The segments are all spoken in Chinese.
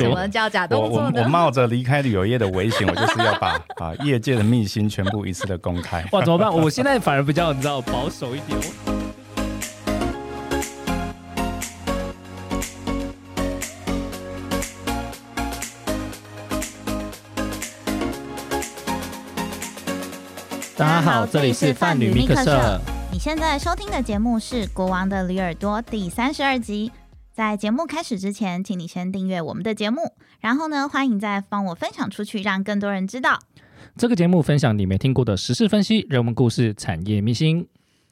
什多。么叫假我我我动作呢？冒着离开旅游业的危险，我就是要把 啊业界的秘辛全部一次的公开。哇，怎么办？我现在反而比较你知道保守一点。大家好，这里是范旅密克社。你现在收听的节目是《国王的驴耳朵》第三十二集。在节目开始之前，请你先订阅我们的节目，然后呢，欢迎再帮我分享出去，让更多人知道。这个节目分享你没听过的时事分析、人文故事、产业秘辛。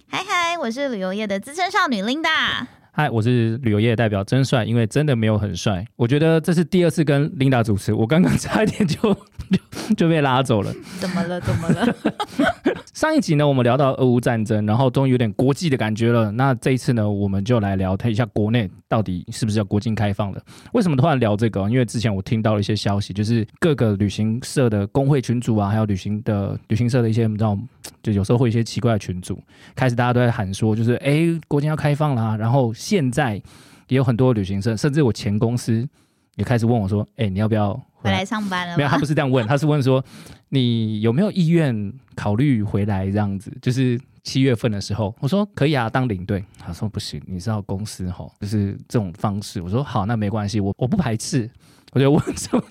嗨嗨，我是旅游业的资深少女 Linda。嗨，我是旅游业代表真帅，因为真的没有很帅。我觉得这是第二次跟 Linda 主持，我刚刚 差一点就就就被拉走了。怎么了？怎么了？上一集呢，我们聊到俄乌战争，然后终于有点国际的感觉了。那这一次呢，我们就来聊一下国内到底是不是要国境开放了？为什么突然聊这个？因为之前我听到了一些消息，就是各个旅行社的工会群组啊，还有旅行的旅行社的一些你知道，就有时候会一些奇怪的群组，开始大家都在喊说，就是哎，国境要开放啦。然后现在也有很多旅行社，甚至我前公司也开始问我说，哎，你要不要回来上班了？没有，他不是这样问，他是问说你有没有意愿考虑回来这样子？就是七月份的时候，我说可以啊，当领队。他说不行，你知道公司吼，就是这种方式。我说好，那没关系，我我不排斥。我就问说，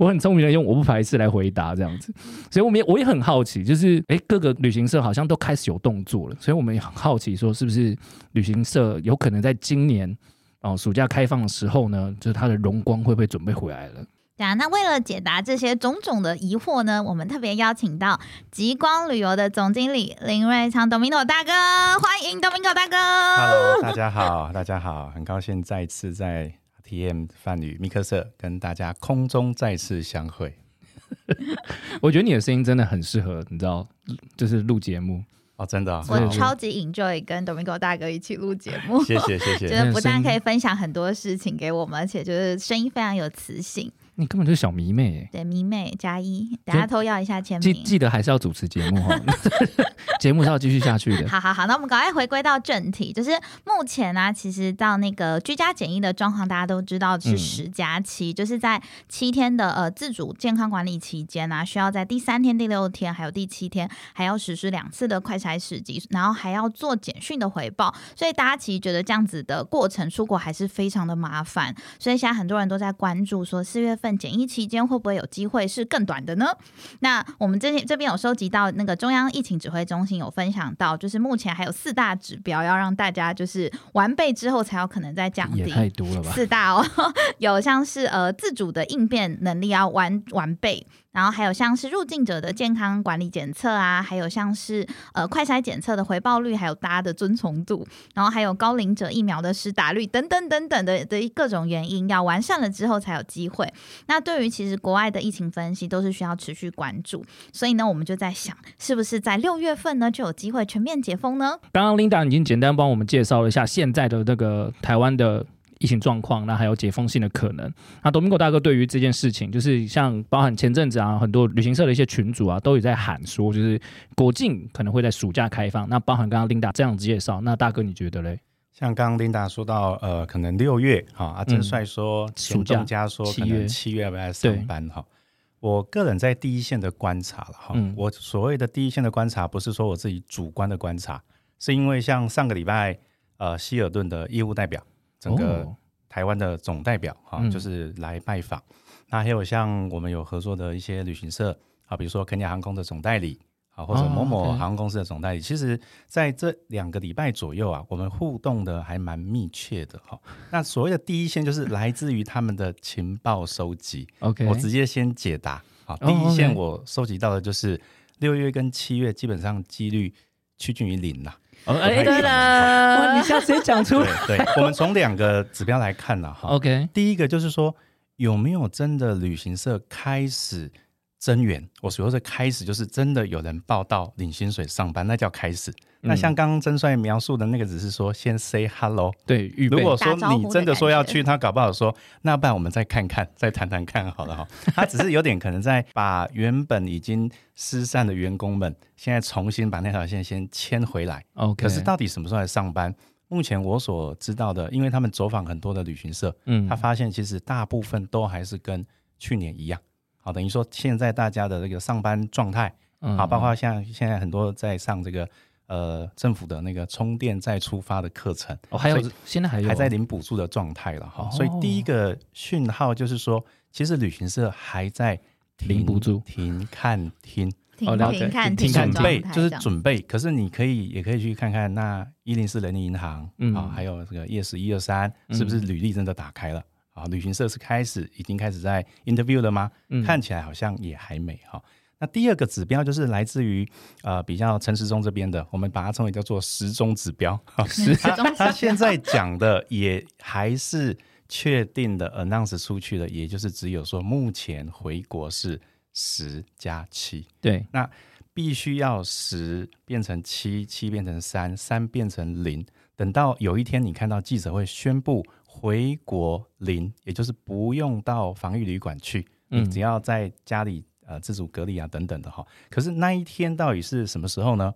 我很聪明的用我不排斥来回答这样子，所以我们也我也很好奇，就是诶各个旅行社好像都开始有动作了，所以我们也很好奇说，是不是旅行社有可能在今年哦暑假开放的时候呢，就是它的荣光会不会准备回来了？对啊，那为了解答这些种种的疑惑呢，我们特别邀请到极光旅游的总经理林瑞昌 Domino 大哥，欢迎 Domino 大哥。Hello，大家好，大家好，很高兴再次在 TM 范宇、米克瑟跟大家空中再次相会。我觉得你的声音真的很适合，你知道，就是录节目。哦，真的啊、我超级 enjoy 跟 Domingo 大哥一起录节目，谢谢谢觉谢。得不但可以分享很多事情给我们，而且就是声音非常有磁性。你根本就是小迷妹耶，对，迷妹加一，等下偷要一下签名。记记得还是要主持节目哈，节目是要继续下去的。好好好，那我们赶快回归到正题，就是目前呢、其实到那个居家检疫的状况，大家都知道是嗯。十加七，就是在七天的呃自主健康管理期间呢、需要在第三天、第六天还有第七天还要实施两次的快筛试剂，然后还要做简讯的回报，所以大家其实觉得这样子的过程出国还是非常的麻烦，所以现在很多人都在关注说四月份检疫期间会不会有机会是更短的呢？那我们这这边有收集到那个中央疫情指挥中心有分享到，就是目前还有四大指标要让大家就是完备之后才有可能再降也低。太多了吧？四大哦，有像是呃自主的应变能力要完完备，然后还有像是入境者的健康管理检测啊，还有像是呃快筛检测的回报率，还有大家的遵从度，然后还有高龄者疫苗的施打率等等等等的的各种原因，要完善了之后才有机会。那对于其实国外的疫情分析都是需要持续关注，所以呢，我们就在想，是不是在六月份呢就有机会全面解封呢？刚刚 Linda 已经简单帮我们介绍了一下现在的那个台湾的疫情状况，那还有解封性的可能。那 Domingo 大哥对于这件事情，就是像包含前阵子啊，很多旅行社的一些群组啊，都有在喊说，就是国境可能会在暑假开放。那包含刚刚 Linda 这样子介绍，那大哥你觉得嘞？像刚刚 Linda 说到，呃，可能六月哈，阿正帅说，暑假前东家说可七月能七月要不要上班哈。我个人在第一线的观察了哈，嗯我所谓的第一线的观察，不是说我自己主观的观察，是因为像上个礼拜，呃，希尔顿的业务代表，整个哦台湾的总代表哈、嗯就是来拜访。那还有像我们有合作的一些旅行社啊，比如说肯尼亚航空的总代理啊，或者哦某某航空公司的总代理。其实在这两个礼拜左右啊，我们互动的还蛮密切的哈、那所谓的第一线，就是来自于他们的情报收集。OK，我直接先解答好，哦第一线我收集到的就是六月跟七月，基本上几率趋近于零啦。哦哎，对啦，你下次也讲出对来。对，我们从两个指标来看了哈。OK，第一个就是说，有没有真的旅行社开始增援？我所说的开始，就是真的有人报到领薪水上班，那叫开始。那像刚刚曾帅描述的那个，只是说先 say hello。对，预备如果说你真的说要去，他搞不好说，那不然我们再看看，再谈谈看好了哈。他只是有点可能在把原本已经失散的员工们，现在重新把那条线先牵回来。OK，可是到底什么时候来上班，目前我所知道的，因为他们走访很多的旅行社，嗯他发现其实大部分都还是跟去年一样。好，等于说现在大家的这个上班状态，嗯好，包括像现在很多在上这个呃政府的那个充电再出发的课程，哦，还有现在还有还在领补助的状态了哈。哦所以第一个讯号就是说，其实旅行社还在停领补助。停看听。停哦了解。停看停看停。准备就是准备，可是你可以也可以去看看那一零四人力银行嗯啊，还有这个 yes 一二三，是不是履历真的打开了啊？旅行社是开始已经开始在 interview 了吗？嗯看起来好像也还没哈。那第二个指标就是来自于呃比较陈时中这边的，我们把它称为叫做时钟指标。是始终他现在讲的也还是确定的 announce 出去的，也就是只有说目前回国是十加七。对，那必须要十变成七，七变成三，三变成零。等到有一天你看到记者会宣布回国零，也就是不用到防疫旅馆去，你嗯只要在家里呃自主隔离啊等等的哈。可是那一天到底是什么时候呢？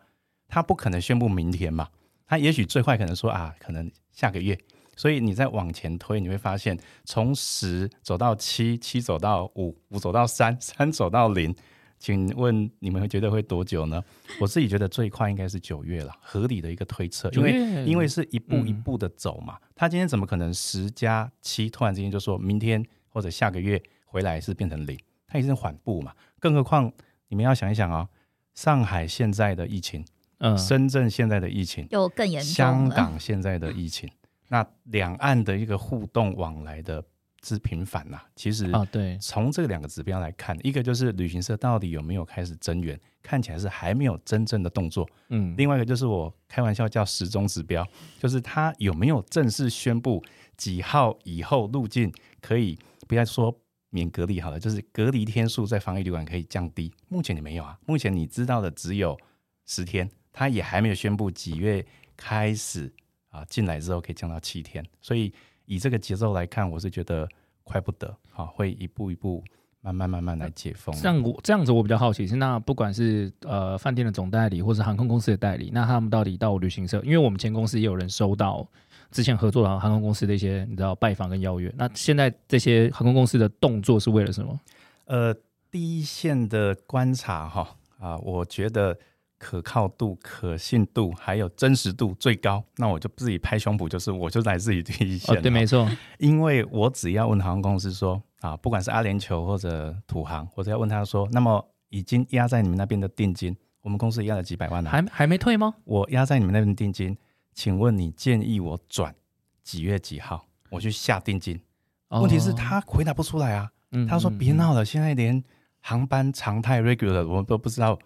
他不可能宣布明天嘛，他也许最快可能说啊，可能下个月。所以你再往前推，你会发现从十走到七，七走到五，五走到三，三走到零。请问你们会觉得会多久呢？我自己觉得最快应该是九月了，合理的一个推测，因为因为是一步嗯一步的走嘛。他今天怎么可能十加七突然之间就说明天或者下个月回来是变成零？他也是缓步嘛。更何况你们要想一想哦，上海现在的疫情，嗯深圳现在的疫情，又更严重香。港现在的疫情，那两岸的一个互动往来的之频繁呐、其实啊对，从这两个指标来看，一个就是旅行社到底有没有开始增援，看起来是还没有真正的动作；嗯。另外一个就是我开玩笑叫时钟指标，就是他有没有正式宣布几号以后入境可以不要说免隔离好了，就是隔离天数在防疫旅馆可以降低。目前你没有啊，目前你知道的只有十天，他也还没有宣布几月开始啊进来之后可以降到七天，所以以这个节奏来看，我是觉得快不得，好、会一步一步慢慢慢慢来解封。这样我这样子我比较好奇是，那不管是呃饭店的总代理或是航空公司的代理，那他们到底到旅行社？因为我们前公司也有人收到之前合作的航空公司的一些你知道拜访跟邀约，那现在这些航空公司的动作是为了什么？呃，第一线的观察哈啊，我觉得可靠度、可信度还有真实度最高。那我就自己拍胸脯，就是我就来自己第一线、哦，对，没错，因为我只要问航空公司说啊，不管是阿联酋或者土航，我只要问他说，那么已经压在你们那边的定金，我们公司压了几百万呢、还还没退吗？我压在你们那边定金，请问你建议我转几月几号我去下定金？问题是哦，他回答不出来啊。嗯他说：“嗯别闹了，现在连航班常态 regular 我们都不知道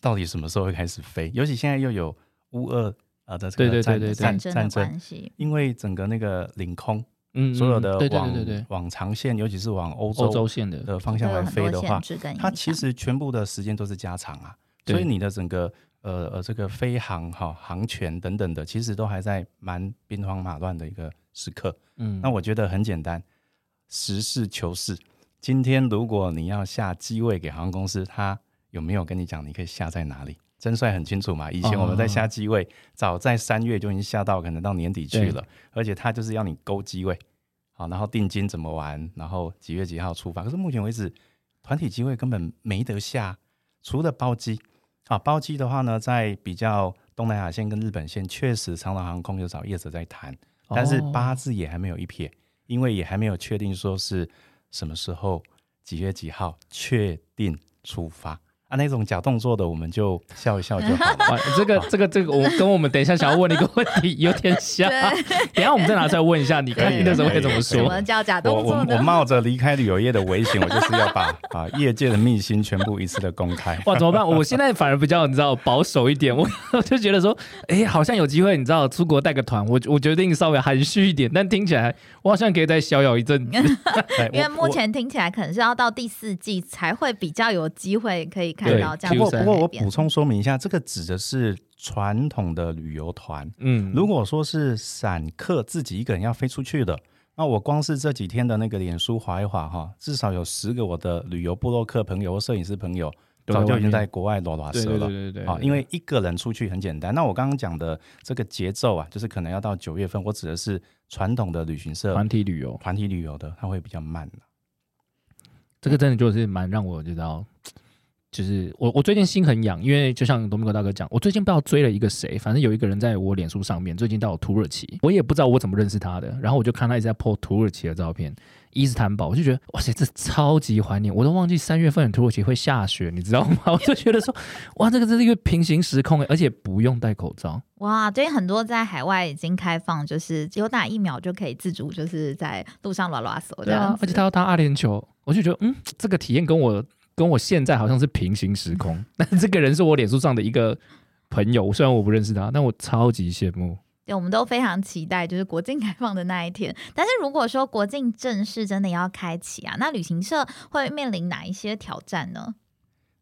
到底什么时候会开始飞，尤其现在又有乌俄呃的这个战对对对对。战战争战争，关系，因为整个那个领空嗯嗯所有的往往长线，尤其是往欧欧洲的，的方向来飞的话它其实全部的时间都是加长啊，所以你的整个呃呃这个飞航哈航权等等的，其实都还在蛮兵荒马乱的一个时刻。嗯，那我觉得很简单，实事求是。今天如果你要下机位给航空公司，他有没有跟你讲你可以下在哪里？真帅很清楚嘛。以前我们在下机位，早在三月就已经下到可能到年底去了，而且他就是要你勾机位，好，然后定金怎么玩，然后几月几号出发。可是目前为止，团体机位根本没得下，除了包机啊，包机的话呢，在比较东南亚线跟日本线，确实长荣航空有找业者在谈。但是哦八字也还没有一撇，因为也还没有确定说是什么时候、几月几号确定出发啊。那种假动作的，我们就笑一笑就好了。哇，这个这个这个，我跟我们等一下想要问的一个问题有点像，对 等下我们再拿出来问一下，你看可以那时候会怎么说？什么叫假我动作呢我我？冒着离开旅游业的危险，我就是要把 啊业界的秘辛全部一次的公开。哇，怎么办？我现在反而比较你知道保守一点，我我就觉得说，哎，好像有机会，你知道出国带个团，我我决定稍微含蓄一点，但听起来我好像可以再逍遥一阵子。因为我我目前听起来可能是要到第四季才会比较有机会可以看对到这样不过不过我补充说明一下，这个指的是传统的旅游团。嗯，如果说是散客自己一个人要飞出去的，那我光是这几天的那个脸书划一划哈，至少有十个我的旅游部落客朋友或摄影师朋友，早就已经在国外裸裸对蛇了。对对对对，啊，对因为一个人出去很简单。那我刚刚讲的这个节奏啊，就是可能要到九月份，我指的是传统的旅行社团体旅游团体旅游的，它会比较慢这个真的就是蛮让我知道，就是我我最近心很痒，因为就像多米狗大哥讲，我最近不知道追了一个谁，反正有一个人在我脸书上面最近到土耳其，我也不知道我怎么认识他的，然后我就看他一直在 po 土耳其的照片，伊斯坦堡，我就觉得哇塞，这超级怀念，我都忘记三月份土耳其会下雪，你知道吗？我就觉得说，哇，这个真是一个平行时空，而且不用戴口罩，哇，最近很多在海外已经开放，就是有打疫苗就可以自主，就是在路上拉拉手这样，而且他要打阿联酋，我就觉得嗯，这个体验跟我跟我现在好像是平行时空。但是这个人是我脸书上的一个朋友，虽然我不认识他，但我超级羡慕。对，我们都非常期待就是国境开放的那一天。但是如果说国境正式真的要开启啊，那旅行社会面临哪一些挑战呢？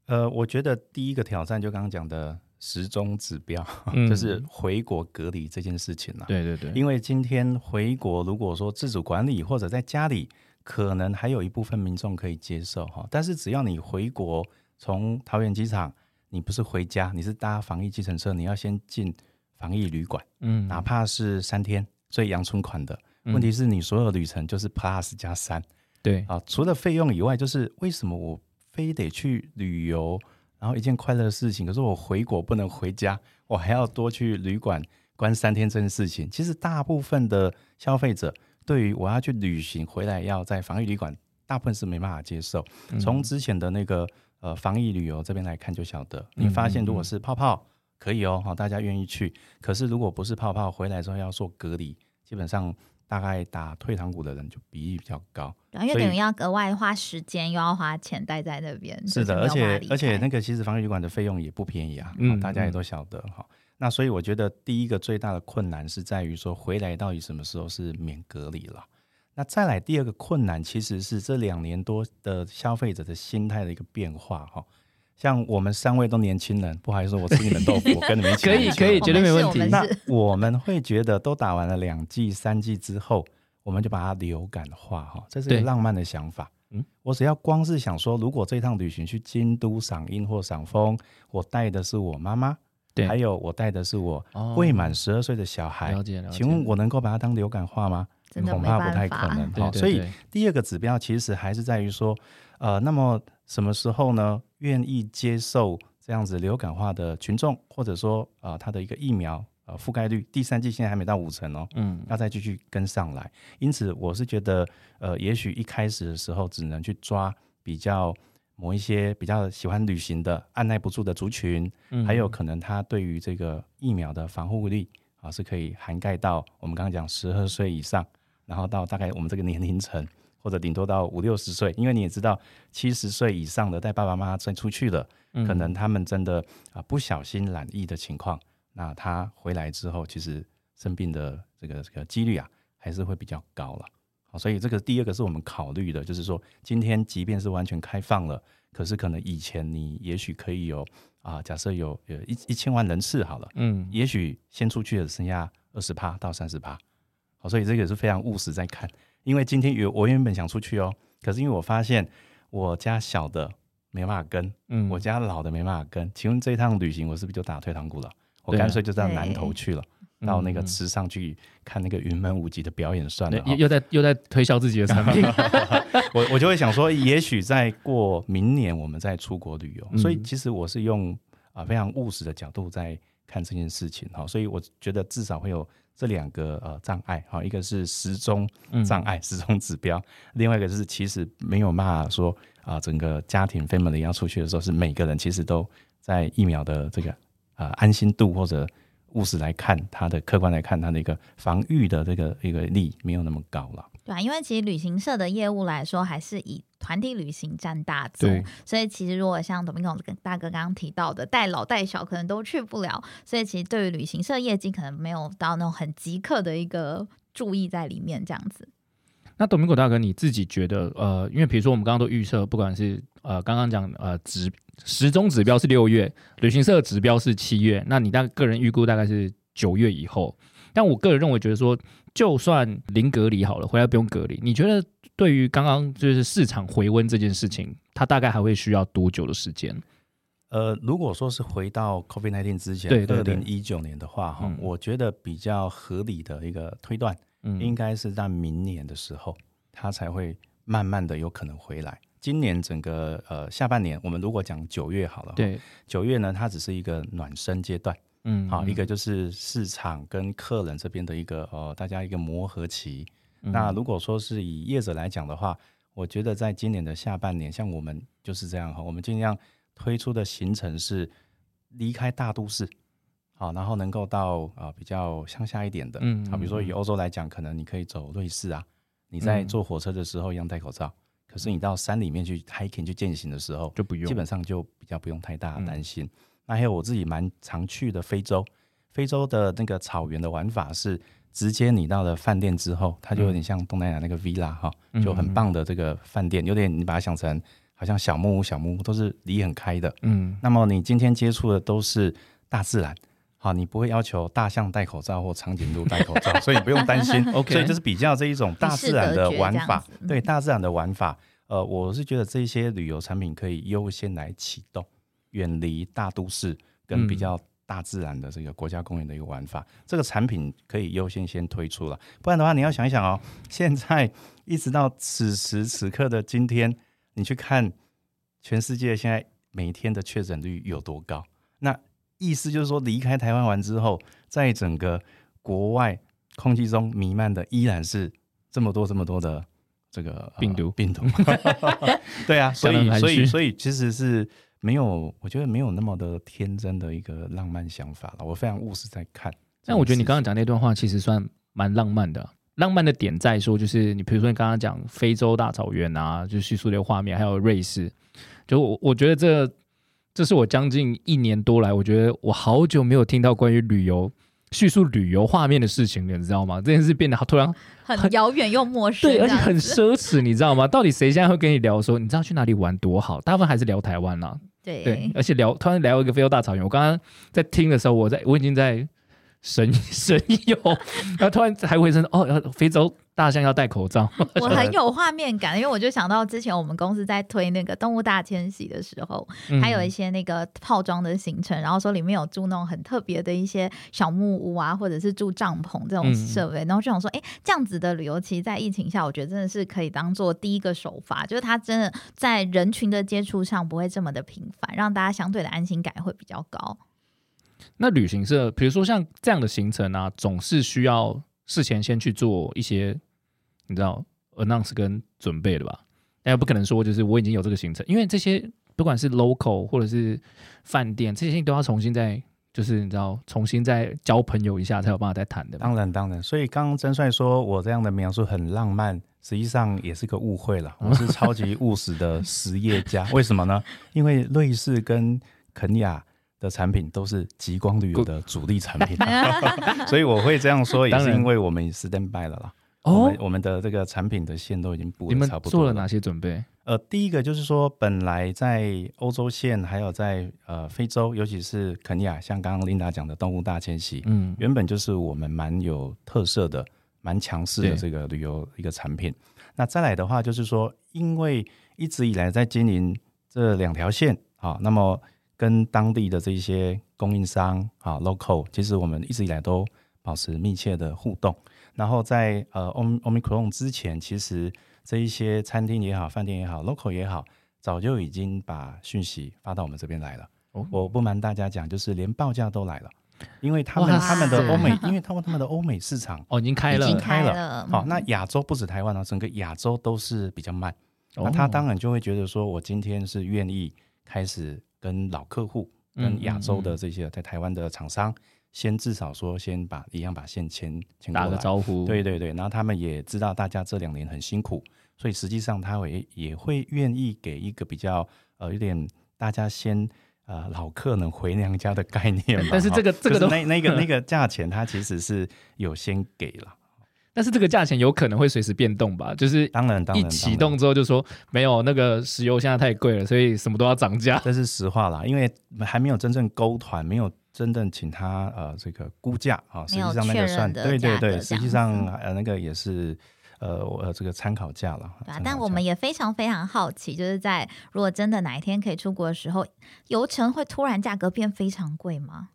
呃，我觉得第一个挑战就刚刚讲的时钟指标，嗯就是回国隔离这件事情了、对对对，因为今天回国，如果说自主管理或者在家里，可能还有一部分民众可以接受哈。但是只要你回国，从桃园机场，你不是回家，你是搭防疫计程车，你要先进防疫旅馆，嗯哪怕是三天，所以阳春款的。嗯问题是你所有旅程就是 plus 加三对啊，除了费用以外，就是为什么我非得去旅游，然后一件快乐的事情，可是我回国不能回家，我还要多去旅馆关三天这件事情，其实大部分的消费者对于我要去旅行回来要在防疫旅馆，大部分是没办法接受。嗯从之前的那个呃防疫旅游这边来看，就晓得你嗯发现如果嗯是泡泡可以哦，好大家愿意去。可是如果不是泡泡回来之后要做隔离，基本上大概打退堂鼓的人就比例比较高。对啊因为等于要额外花时间，又要花钱待在那边。是的，而且而且那个其实防疫旅馆的费用也不便宜啊，大家也嗯都晓得哈。那所以我觉得第一个最大的困难是在于说回来到底什么时候是免隔离了。那再来第二个困难其实是这两年多的消费者的心态的一个变化哈。像我们三位都年轻人，不好意思，我吃你们豆腐，我跟你们一起可以可以绝对没问题那我们会觉得都打完了两剂、三剂之后，我们就把它流感化哈，这是一个浪漫的想法。嗯嗯，我只要光是想说，如果这趟旅行去京都赏樱或赏枫，我带的是我妈妈，对还有我带的是我哦未满十二岁的小孩，了解了解。请问我能够把它当流感化吗？恐怕不太可能。好，所以第二个指标其实还是在于说，呃，那么什么时候呢？愿意接受这样子流感化的群众，或者说呃，他的一个疫苗呃覆盖率，第三季现在还没到五成哦，嗯要再继续跟上来。因此，我是觉得，呃，也许一开始的时候只能去抓比较某一些比较喜欢旅行的、按耐不住的族群，嗯还有可能他对于这个疫苗的防护力啊是可以涵盖到我们刚刚讲十二岁以上，然后到大概我们这个年龄层，或者顶多到五六十岁，因为你也知道，七十岁以上的带爸爸妈妈再出去了，嗯可能他们真的啊不小心染疫的情况，那他回来之后，其实生病的这个这个几率啊还是会比较高了。好，所以这个第二个是我们考虑的，就是说今天即便是完全开放了，可是可能以前你也许可以有啊，假设有有一一千万人次好了，嗯也许先出去的剩下二十趴到三十趴。好，所以这个是非常务实在看，因为今天有我原本想出去哦，可是因为我发现我家小的没办法跟，嗯我家老的没办法跟，请问这一趟旅行我是不是就打退堂鼓了？我干脆就到南对头去了，到那个池上去看那个云门舞集的表演算了又。又在又在推销自己的产品，我我就会想说，也许在过明年我们再出国旅游，嗯。所以其实我是用啊、非常务实的角度在看这件事情哈，所以我觉得至少会有这两个呃障碍哈，一个是时钟嗯障碍、时钟指标，另外一个就是其实没有办法说啊、整个家庭 family 要出去的时候，是每个人其实都在疫苗的这个呃安心度或者务实来看，它的客观来看，它的一个防御的这个一个力没有那么高了。对啊，因为其实旅行社的业务来说，还是以团体旅行占大宗，所以其实如果像董明总大哥刚刚提到的，带老带小可能都去不了，所以其实对于旅行社业绩可能没有到那种很即刻的一个注意在里面，这样子。那董明果大哥，你自己觉得，呃，因为比如说我们刚刚都预测，不管是呃刚刚讲呃指时钟指标是六月，旅行社的指标是七月，那你大个人预估大概是九月以后。但我个人认为，觉得说，就算零隔离好了，回来不用隔离，你觉得对于刚刚就是市场回温这件事情，它大概还会需要多久的时间？呃，如果说是回到 COVID 1 9之前，对对对二零一九年的话，哈、嗯我觉得比较合理的一个推断，嗯应该是在明年的时候，它才会慢慢的有可能回来。今年整个呃下半年，我们如果讲九月好了，，对，九月呢，它只是一个暖身阶段，嗯，好、嗯。一个就是市场跟客人这边的一个呃大家一个磨合期。嗯。那如果说是以业者来讲的话，我觉得在今年的下半年，像我们就是这样哈，我们尽量推出的行程是离开大都市，好，然后能够到啊、呃比较乡下一点的，嗯好，比如说以嗯。欧洲来讲，可能你可以走瑞士啊，你在嗯。坐火车的时候一样戴口罩，可是你到山里面去 hiking 去践行的时候，就不用，基本上就比较不用太大担心。那还有我自己蛮常去的非洲，非洲的那个草原的玩法是直接你到了饭店之后，它就有点像东南亚那个 villa 哈、嗯就很棒的这个饭店，有点你把它想成好像小木屋，小木屋都是离很开的。嗯那么你今天接触的都是大自然。好，你不会要求大象戴口罩或长颈鹿戴口罩，所以你不用担心。OK 所以就是比较这一种大自然的玩法对大自然的玩法。呃，我是觉得这些旅游产品可以优先来启动，远离大都市跟比嗯较大自然的这个国家公园的一个玩法。这个产品可以优先先推出了，不然的话，你要想一想哦，现在一直到此时此刻的今天，你去看全世界现在每天的确诊率有多高？那意思就是说，离开台湾完之后，在整个国外空气中弥漫的依然是这么多这么多的这个、呃病毒病毒。对啊，所以所以所以其实是没有，我觉得没有那么的天真的一个浪漫想法了。我非常务实在看。但我觉得你刚刚讲那段话其实算蛮浪漫的啊。浪漫的点在说，就是你比如说你刚刚讲非洲大草原啊，就叙述的画面，还有瑞士，就我我觉得这这是我将近一年多来，我觉得我好久没有听到关于旅游叙述旅游画面的事情了，你知道吗？这件事变得好突然，很遥远又陌生，对，而且很奢侈，你知道吗？到底谁现在会跟你聊说，你知道去哪里玩多好？大部分还是聊台湾啦，对对，而且聊突然聊一个非洲大草原，我刚刚在听的时候，我在我已经在神 神游，然后突然还回声哦，呃非洲大象要戴口罩，我很 有画面感，因为我就想到之前我们公司在推那个动物大迁徙的时候，嗯还有一些那个套装的行程，然后说里面有住那种很特别的一些小木屋啊，或者是住帐篷这种嗯。设备，然后就想说，哎，这样子的旅游，其实在疫情下，我觉得真的是可以当做第一个手法，就是它真的在人群的接触上不会这么的频繁，让大家相对的安心感会比较高。那旅行社，比如说像这样的行程啊，总是需要事前先去做一些，你知道 announce 跟准备的吧？那不可能说就是我已经有这个行程，因为这些不管是 local 或者是饭店，这些都要重新再就是你知道重新再交朋友一下才有办法再谈的嘛。当然，当然。所以刚刚真帅说我这样的描述很浪漫，实际上也是个误会了。我是超级务实的实业家，为什么呢？因为瑞士跟肯亚的产品都是极光旅游的主力产品，所以我会这样说，也是因为我们 stand by 了啦。我哦们，我们的这个产品的线都已经布的差不多了做了哪些准备？呃，第一个就是说，本来在欧洲线，还有在呃非洲，尤其是肯尼亚，像刚刚琳达讲的动物大迁徙，嗯，原本就是我们蛮有特色的、蛮强势的这个旅游一个产品。那再来的话，就是说，因为一直以来在经营这两条线啊，那么跟当地的这一些供应商啊 local，其实我们一直以来都保持密切的互动。然后在呃 Om Omicron 之前，其实这一些餐厅也好、饭店也好、local 也好，早就已经把讯息发到我们这边来了。哦。我不瞒大家讲，就是连报价都来了，因为他们他们的欧美，因为他们他们的欧美市场，哦，已经开了，已经开开了，好、嗯那亚洲不止台湾啊，整个亚洲都是比较慢。哦。那他当然就会觉得说，我今天是愿意开始跟老客户、嗯跟亚洲的这些在台湾的厂商，先至少说先把一样把线牵牵过打个来。招呼，对对对，然后他们也知道大家这两年很辛苦，所以实际上他会也会愿意给一个比较呃有点大家先呃老客能回娘家的概念嘛。但是这个哈这个都就是那那个那 个价钱，它其实是有先给了。但是这个价钱有可能会随时变动吧？就是当然，当然，一启动之后就说没有那个石油现在太贵了，所以什么都要涨价。这是实话啦，因为还没有真正勾团，没有真正请他呃这个估价啊，实际上那个算对对对，实际上呃那个也是呃我呃这个参考价了。对啊但我们也非常非常好奇，就是在如果真的哪一天可以出国的时候，油程会突然价格变非常贵吗？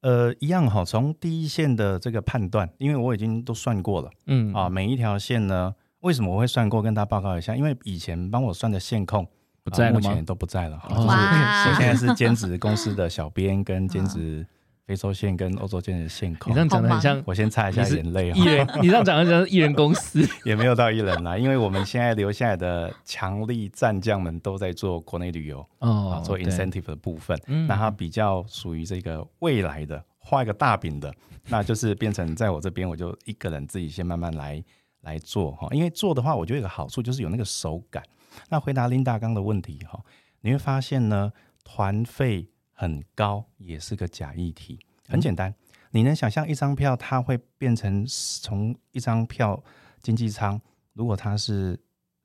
呃一样哈，从第一线的这个判断，因为我已经都算过了。嗯啊，每一条线呢，为什么我会算过？跟大家报告一下，因为以前帮我算的线控不在了啊目前？都不在了。哈哦就是哇我现在是兼职公司的小编，跟兼职非洲线跟欧洲线的线控你这。样讲的很像我先擦一下眼泪啊艺哈，人，你这样讲的 像艺人公司。也没有到艺人啦，因为我们现在留下来的强力战将们都在做国内旅游啊，哦做 incentive 的部分。嗯那它比较属于这个未来的画一个大饼的，那就是变成在我这边，我就一个人自己先慢慢来来做哈。因为做的话，我觉得有个好处就是有那个手感。那回答林大刚的问题哈，你会发现呢，团费很高也是个假议题。很简单，你能想象一张票它会变成从一张票经济舱，如果它是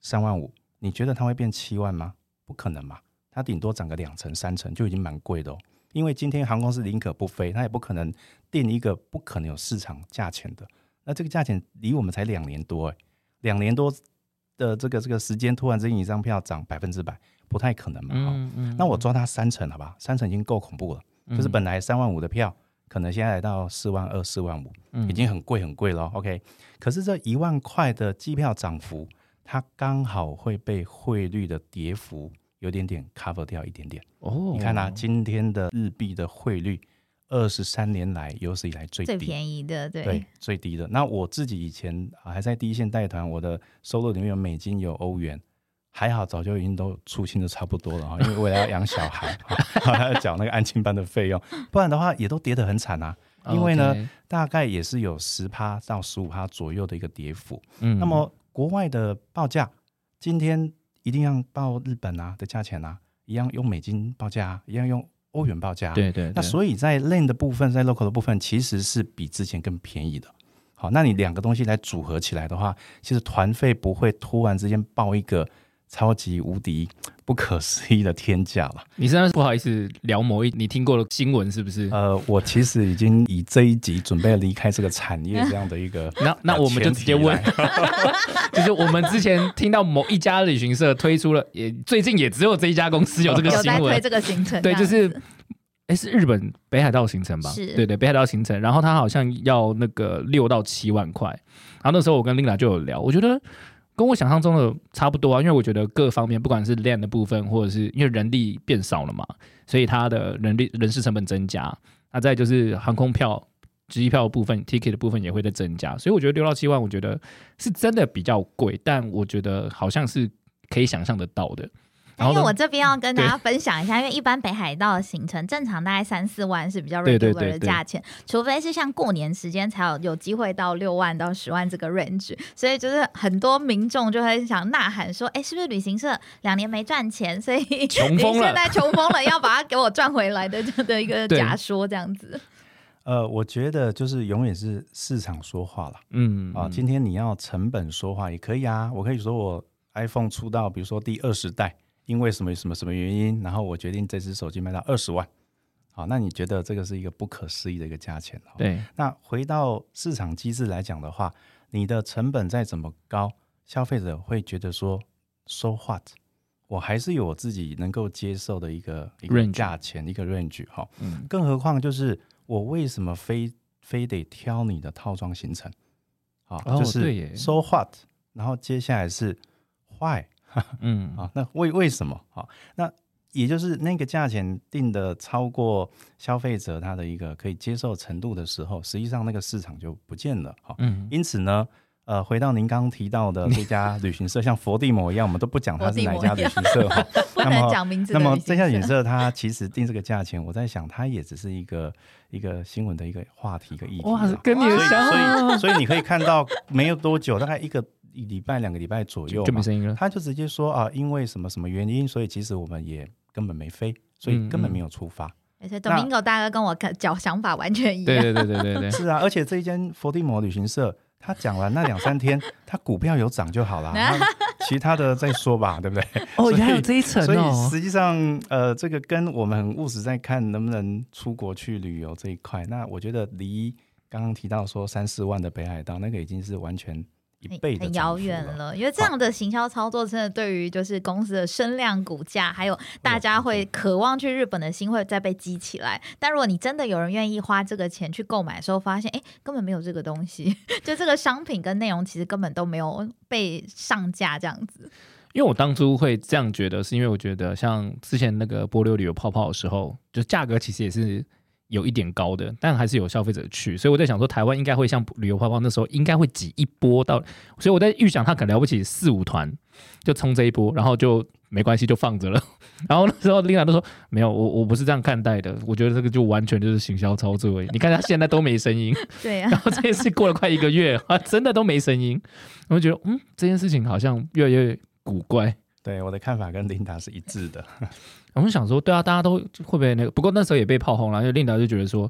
三万五，你觉得它会变七万吗？不可能嘛，它顶多涨个两成三成就已经蛮贵的哦。因为今天航空公司宁可不飞，它也不可能定一个不可能有市场价钱的。那这个价钱离我们才两年多哎，两年多的这个这个时间，突然之间一张票涨百分之百，不太可能嘛。哈、嗯嗯那我抓它三成好吧，三成已经够恐怖了。就是本来三万五的票，可能现在来到四万二、四万五，嗯已经很贵很贵了。OK，可是这一万块的机票涨幅，它刚好会被汇率的跌幅有点点 cover 掉一点点。哦，你看啊，今天的日币的汇率，二十三年来有史以来最最低。便宜的，对，对，最低的。那我自己以前啊还在第一线带团，我的收入里面有美金，有欧元，还好早就已经都出清的差不多了哈，因为为了要养小孩，哈还要缴那个安亲班的费用，不然的话也都跌得很惨啊。因为呢大概也是有十趴到十五趴左右的一个跌幅。嗯那么国外的报价，今天一定要报日本啊的价钱啊，一样用美金报价、啊，一样用欧元报价、啊。对对，那所以在 lane 的部分，在 local 的部分，其实是比之前更便宜的。好，那你两个东西来组合起来的话，其实团费不会突然之间报一个超级无敌不可思议的天价了。你现在不好意思聊某一你听过的新闻是不是？呃，我其实已经以这一集准备离开这个产业这样的一个 那那我们就直接问。就是我们之前听到某一家旅行社推出了，也最近也只有这一家公司有这个新闻，在推这个行程，对，就是，哎，是日本北海道行程吧？是。对对，北海道行程，然后他好像要那个六到七万块，然后那时候我跟 Linda 就有聊，我觉得跟我想象中的差不多啊，因为我觉得各方面不管是量的部分，或者是因为人力变少了嘛，所以它的人力人事成本增加，那再就是航空票。机票部分，ticket 的部分也会在增加，所以我觉得六到七万，我觉得是真的比较贵，但我觉得好像是可以想象得到的。因为我这边要跟大家分享一下，因为一般北海道的行程正常大概三四万是比较对对 regular 对对。的价钱，除非是像过年时间才有有机会到六万到十万这个 range，所以就是很多民众就会想呐喊说，哎，是不是旅行社两年没赚钱，所以你穷疯了。现在穷疯了，要把它给我赚回来的这 的一个假说这样子。呃，我觉得就是永远是市场说话了嗯。啊。今天你要成本说话也可以啊，我可以说我 iPhone 出到比如说第二十代，因为什么什么什么原因，然后我决定这只手机卖到二十万。好，那你觉得这个是一个不可思议的一个价钱？哦对，那回到市场机制来讲的话，你的成本再怎么高，消费者会觉得说，so what？我还是有我自己能够接受的一个一个价钱，一个 range 哈。嗯更何况就是我为什么非非得挑你的套装行程？好，哦就是 so what？然后接下来是 why？嗯啊，那为为什么？好，那也就是那个价钱定的超过消费者他的一个可以接受程度的时候，实际上那个市场就不见了。好，嗯，因此呢，呃，回到您刚刚提到的这家旅行社，像佛地魔一样，我们都不讲它是哪一家旅行社哈。不能讲名字那么这家旅行社社它其实定这个价钱，我在想它也只是一个一个新闻的一个话题一个议题哇啦。，跟你的所以想法所以 所以你可以看到没有多久，大概一个一礼拜两个礼拜左右嘛就没，声音了。他就直接说啊，因为什么什么原因，所以其实我们也根本没飞，所以根本没有出发。而且 Domingo 大哥跟我讲想法完全一样。对对对对对对，是啊，而且这一间佛地魔旅行社，他讲完那两三天，他股票有涨就好了，其他的再说吧，对不对？哦，所以原来有这一层所以哦。实际上，呃，这个跟我们很务实在看能不能出国去旅游这一块，那我觉得离刚刚提到说三四万的北海道那个已经是完全一倍的很遥远了，因为这样的行销操作真的对于就是公司的声量、股价，还有大家会渴望去日本的心会再被激起来。但如果你真的有人愿意花这个钱去购买的时候，发现哎根本没有这个东西，就这个商品跟内容其实根本都没有被上架这样子。因为我当初会这样觉得，是因为我觉得像之前那个波流旅游泡泡的时候，就价格其实也是有一点高的，但还是有消费者去，所以我在想说，台湾应该会像旅游泡泡那时候应该会挤一波到，所以我在预想他可能了不起四五团就冲这一波，然后就没关系就放着了。然后那时候琳达都说没有，我我不是这样看待的，我觉得这个就完全就是行销操作而已。你看他现在都没声音，对呀、然后这件事过了快一个月啊，真的都没声音，我就觉得嗯，这件事情好像越来越古怪。对我的看法跟 琳达是一致的。我们想说，对啊，大家都会不会那个？不过那时候也被炮轰了，因为琳达就觉得说，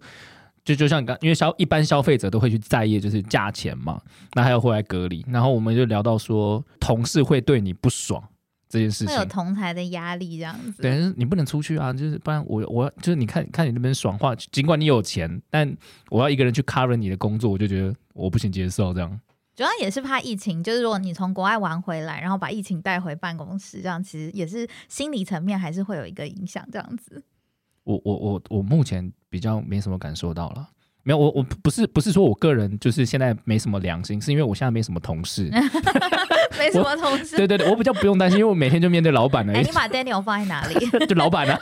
就就像刚，因为消一般消费者都会去在意就是价钱嘛，那还要回来隔离，然后我们就聊到说，同事会对你不爽这件事会有。同台的压力这样子。对，就是你不能出去啊，就是不然我我就是你看看你那边爽话，尽管你有钱，但我要一个人去 cover 你的工作，我就觉得我不行接受这样。主要也是怕疫情，就是如果你从国外玩回来，然后把疫情带回办公室，这样其实也是心理层面还是会有一个影响。这样子，我我我我目前比较没什么感受到了。没有，我我不是不是说我个人就是现在没什么良心，是因为我现在没什么同事。没什么同事。对对对，我比较不用担心，因为我每天就面对老板而哎、已你，把 Daniel 放在哪里？就老板啊，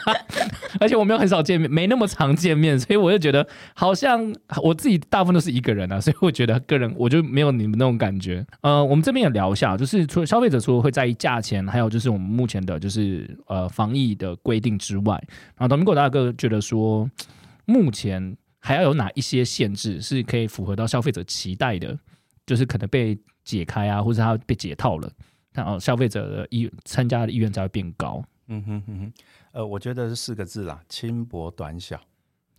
而且我们又很少见面，没那么常见面，所以我就觉得好像我自己大部分都是一个人啊，所以我觉得个人我就没有你们那种感觉。呃，我们这边也聊一下，就是除了消费者除了会在意价钱，还有就是我们目前的就是呃防疫的规定之外，然后董明果大哥觉得说，目前还要有哪一些限制是可以符合到消费者期待的，就是可能被解开啊，或者它被解套了。然后消费者的意参加的意愿才会变高。嗯哼哼哼，呃，我觉得是四个字啦，轻薄短小。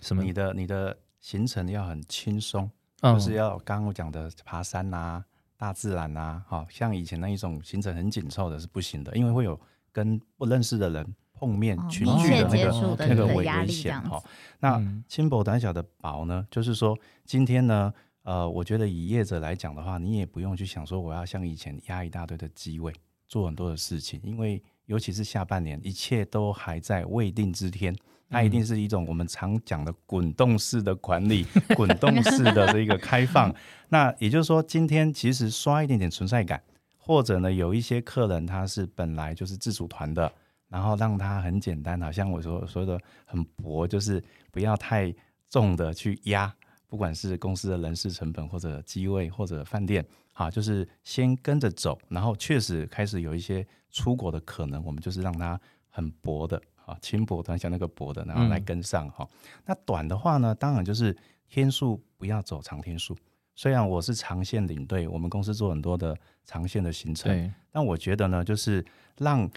什么？你的你的行程要很轻松，嗯就是要刚刚我讲的爬山呐、大自然呐、好、像以前那一种行程很紧凑的是不行的，因为会有跟不认识的人碰面、哦群聚的那个那个危险哈、力这样子。那嗯轻薄短小的薄呢，就是说今天呢，呃，我觉得以业者来讲的话，你也不用去想说我要像以前压一大堆的机位，做很多的事情，因为尤其是下半年，一切都还在未定之天。它一定是一种我们常讲的滚动式的管理，滚动式的这一个开放。那也就是说，今天其实刷一点点存在感，或者呢，有一些客人他是本来就是自主团的，然后让它很简单，好像我说说的很薄，就是不要太重的去压，不管是公司的人事成本或者机位或者饭店，啊，就是先跟着走，然后确实开始有一些出国的可能，我们就是让它很薄的啊，轻薄短小那个薄的，然后来跟上哈、那短的话呢，当然就是天数不要走长天数。虽然我是长线领队，我们公司做很多的长线的行程，对，但我觉得呢，就是让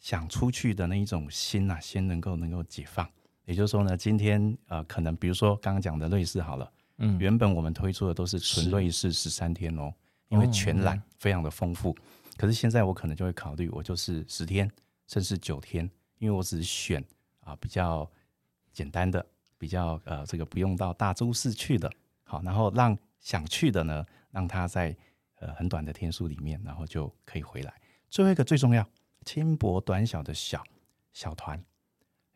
想出去的那一种心呐、先能够能够解放。也就是说呢，今天呃，可能比如说刚刚讲的瑞士好了，嗯，原本我们推出的都是纯瑞士十三天哦，因为全哦览非常的丰富。可是现在我可能就会考虑，我就是十天甚至九天，因为我只选啊比较简单的，比较呃这个不用到大都市去的，好，然后让想去的呢，让他在呃很短的天数里面，然后就可以回来。最后一个最重要，轻薄短小的小小团。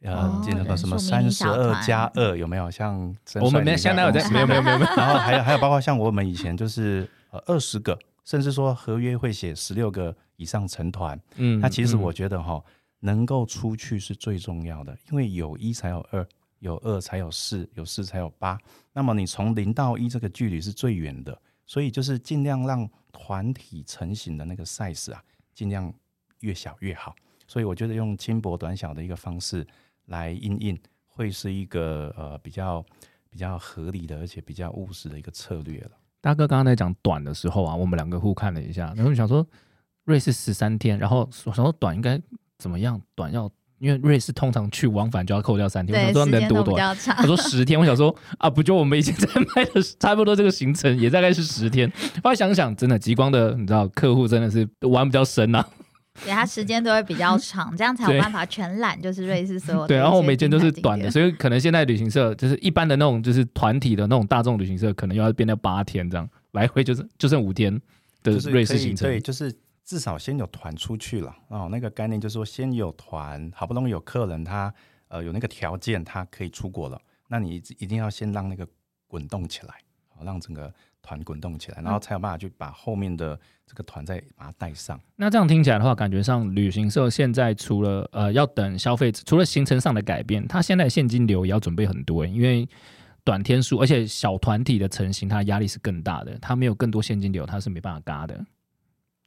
呃哦，这那个什么三十二加二有没有？像我们没现在有在没有没有没有，然后还有还有包括像我们以前就是呃二十个，甚至说合约会写十六个以上成团。嗯那其实我嗯觉得哈，能够出去是最重要的，因为有一才有二，有二才有四，有四才有八。那么你从零到一这个距离是最远的，所以就是尽量让团体成型的那个 size 啊，尽量越小越好。所以我觉得用轻薄短小的一个方式来应应，会是一个呃比较比较合理的，而且比较务实的一个策略了。大哥刚刚在讲短的时候啊，我们两个互看了一下，然后就想说瑞士十三天，然后我想说短应该怎么样？短要因为瑞士通常去往返就要扣掉三天，我，想说能多短？他。说十天，我想说啊，不就我们以前在卖的差不多这个行程也大概是十天。后来想想，真的极光的，你知道客户真的是玩比较深呐、啊。对，它时间都会比较 长，这样才有办法全览，就是瑞士所有的对，然后我们以前都是短的，所以可能现在旅行社就是一般的那种，就是团体的那种大众旅行社，可能又要变到八天这样，来回就是就剩五天，的瑞士行程对，就是至少先有团出去了哦。那个概念就是说，先有团，好不容易有客人他呃有那个条件，他可以出国了，那你一定要先让那个滚动起来，好让整个团滚动起来，然后才有办法去把后面的这个团再把它带上。那这样听起来的话，感觉上旅行社现在除了呃要等消费者，除了行程上的改变，它现在现金流也要准备很多，因为短天数，而且小团体的成型，它的压力是更大的，它没有更多现金流，它是没办法嘎的。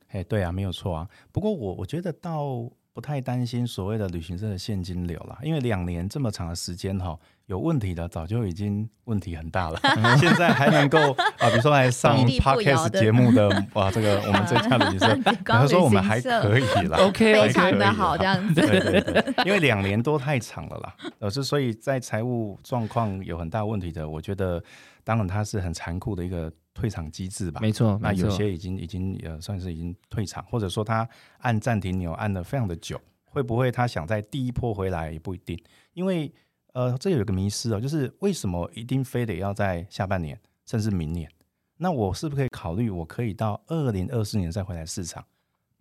哎，对啊，没有错啊。不过我我觉得倒不太担心所谓的旅行社的现金流啦，因为两年这么长的时间哈，有问题的早就已经问题很大了，现在还能够啊，比如说来上 podcast 节目的哇，这个我们这家旅行社，光他说我们还可以了 OK，非常的好，了这样子。对对对，因为两年多太长了啦，呃，是所以在财务状况有很大问题的，我觉得当然它是很残酷的一个退场机制吧。没错，那有。些已经已经呃算是已经退场，或者说他按暂停钮按的非常的久，会不会他想在第一波回来也不一定，因为呃这有一个迷失哦，就是为什么一定非得要在下半年甚至明年？那我是不是可以考虑我可以到二零二四年再回来市场？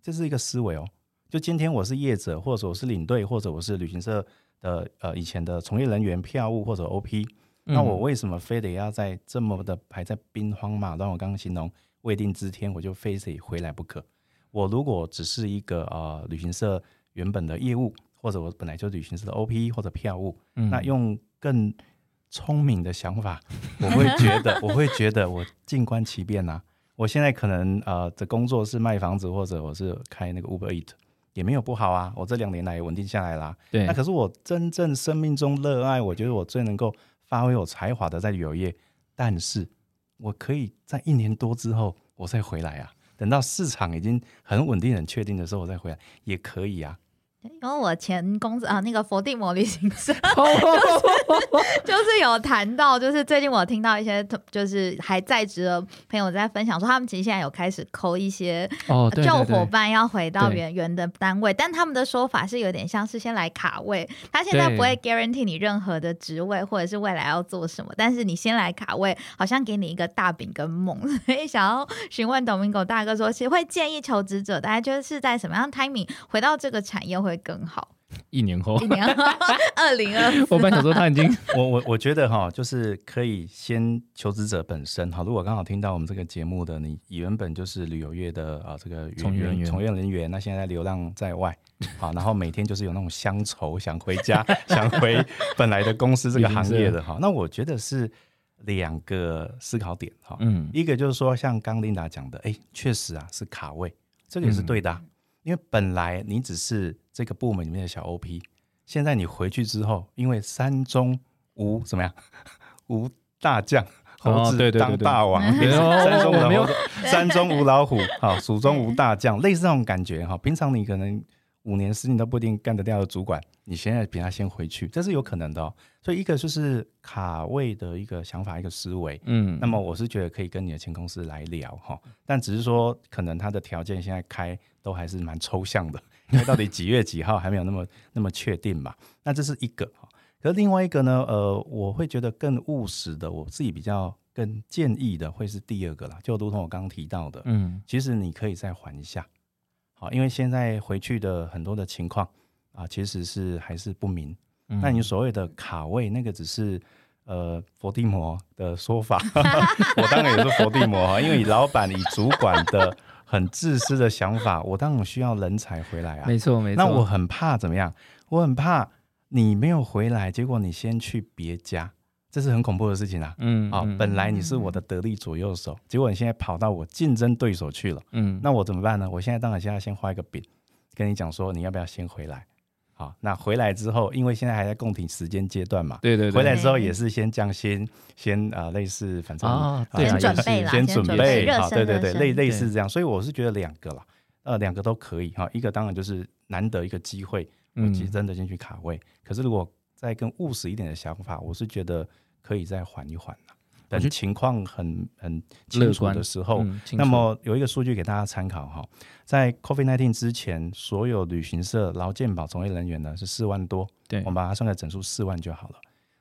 这是一个思维哦。就今天我是业者，或者我是领队，或者我是旅行社的呃以前的从业人员、票务或者 OP，那我嗯为什么非得要在这么的还在兵荒马乱？我刚刚形容未定之天，我就非得回来不可。我如果只是一个呃旅行社原本的业务，或者我本来就旅行社的 OP 或者票务，嗯那用更聪明的想法，我会觉得，我会觉得我静观其变呐、我现在可能呃的工作是卖房子，或者我是开那个 Uber Eat，也没有不好啊。我这两年来也稳定下来啦。对那可是我真正生命中热爱，我觉得我最能够发挥我才华的在旅游业，但是我可以在一年多之后我再回来啊。等到市场已经很稳定、很确定的时候，我再回来也可以啊。因为我前公司啊，那个佛地魔旅行社 就是有谈到，就是最近我听到一些就是还在职的朋友在分享说，他们其实现在有开始扣一些哦，旧伙伴要回到原原的单位，但他们的说法是有点像是先来卡位，他现在不会 guarantee 你任何的职位或者是未来要做什么，但是你先来卡位，好像给你一个大饼跟梦，所以想要询问 Domingo 大哥说，其实会建议求职者大家就是在什么样 timing 回到这个产业会更好？一年后？一，年后？二零二我本来想说他已经 我我我觉得哈，就是可以先求职者本身。哈。如果刚好听到我们这个节目的你，原本就是旅游业的啊这个从业人员。从业人员，那现在流浪在外，好，然后每天就是有那种乡愁，想回家，想回本来的公司这个行业的。哈。那我觉得是两个思考点。哈。嗯。一个就是说，像刚琳达讲的，哎，确实啊是卡位，这个也是对的啊、因为本来你只是这个部门里面的小 OP，现在你回去之后，因为山中无怎么样，无大将。哦猴子对对对对当大王，山中无山中无老虎，好，蜀中无大将，类似这种感觉哈。平常你可能五年十年都不一定干得掉的主管，你现在比他先回去，这是有可能的哦。所以一个就是卡位的一个想法，一个思维，嗯，那么我是觉得可以跟你的前公司来聊哈，但只是说可能他的条件现在开都还是蛮抽象的，因为到底几月几号还没有那么那么确定嘛。那这是一个哈，可是另外一个呢，呃，我会觉得更务实的，我自己比较更建议的会是第二个啦，就如同我刚刚提到的，嗯其实你可以再缓一下，好，因为现在回去的很多的情况啊，其实是还是不明。嗯那你所谓的卡位，那个只是呃佛地魔的说法，我当然也是佛地魔啊，因为以老板、以主管的很自私的想法，我当然需要人才回来啊。没错没错，那我很怕怎么样？我很怕你没有回来，结果你先去别家，这是很恐怖的事情啊。啊、嗯嗯本来你是我的得力左右手，结果你现在跑到我竞争对手去了，嗯那我怎么办呢？我现在当然现在先画一个饼，跟你讲说你要不要先回来。好，那回来之后，因为现在还在供体时间阶段嘛，对对对回来之后也是先降薪，先啊、呃类似反正啊啊对啊先也是准备啦先准备备好，对对对，类类似这样，所以我是觉得两个啦，呃，两个都可以哈。一个当然就是难得一个机会，我嗯其实真的进去卡位。可是如果再更务实一点的想法，我是觉得可以再缓一缓啦等情况很很乐清楚观的时候，嗯那么有一个数据给大家参考哈，在 COVID-19 之前，所有旅行社劳健保从业人员呢是四万多，对我们把它算个整数四万就好了。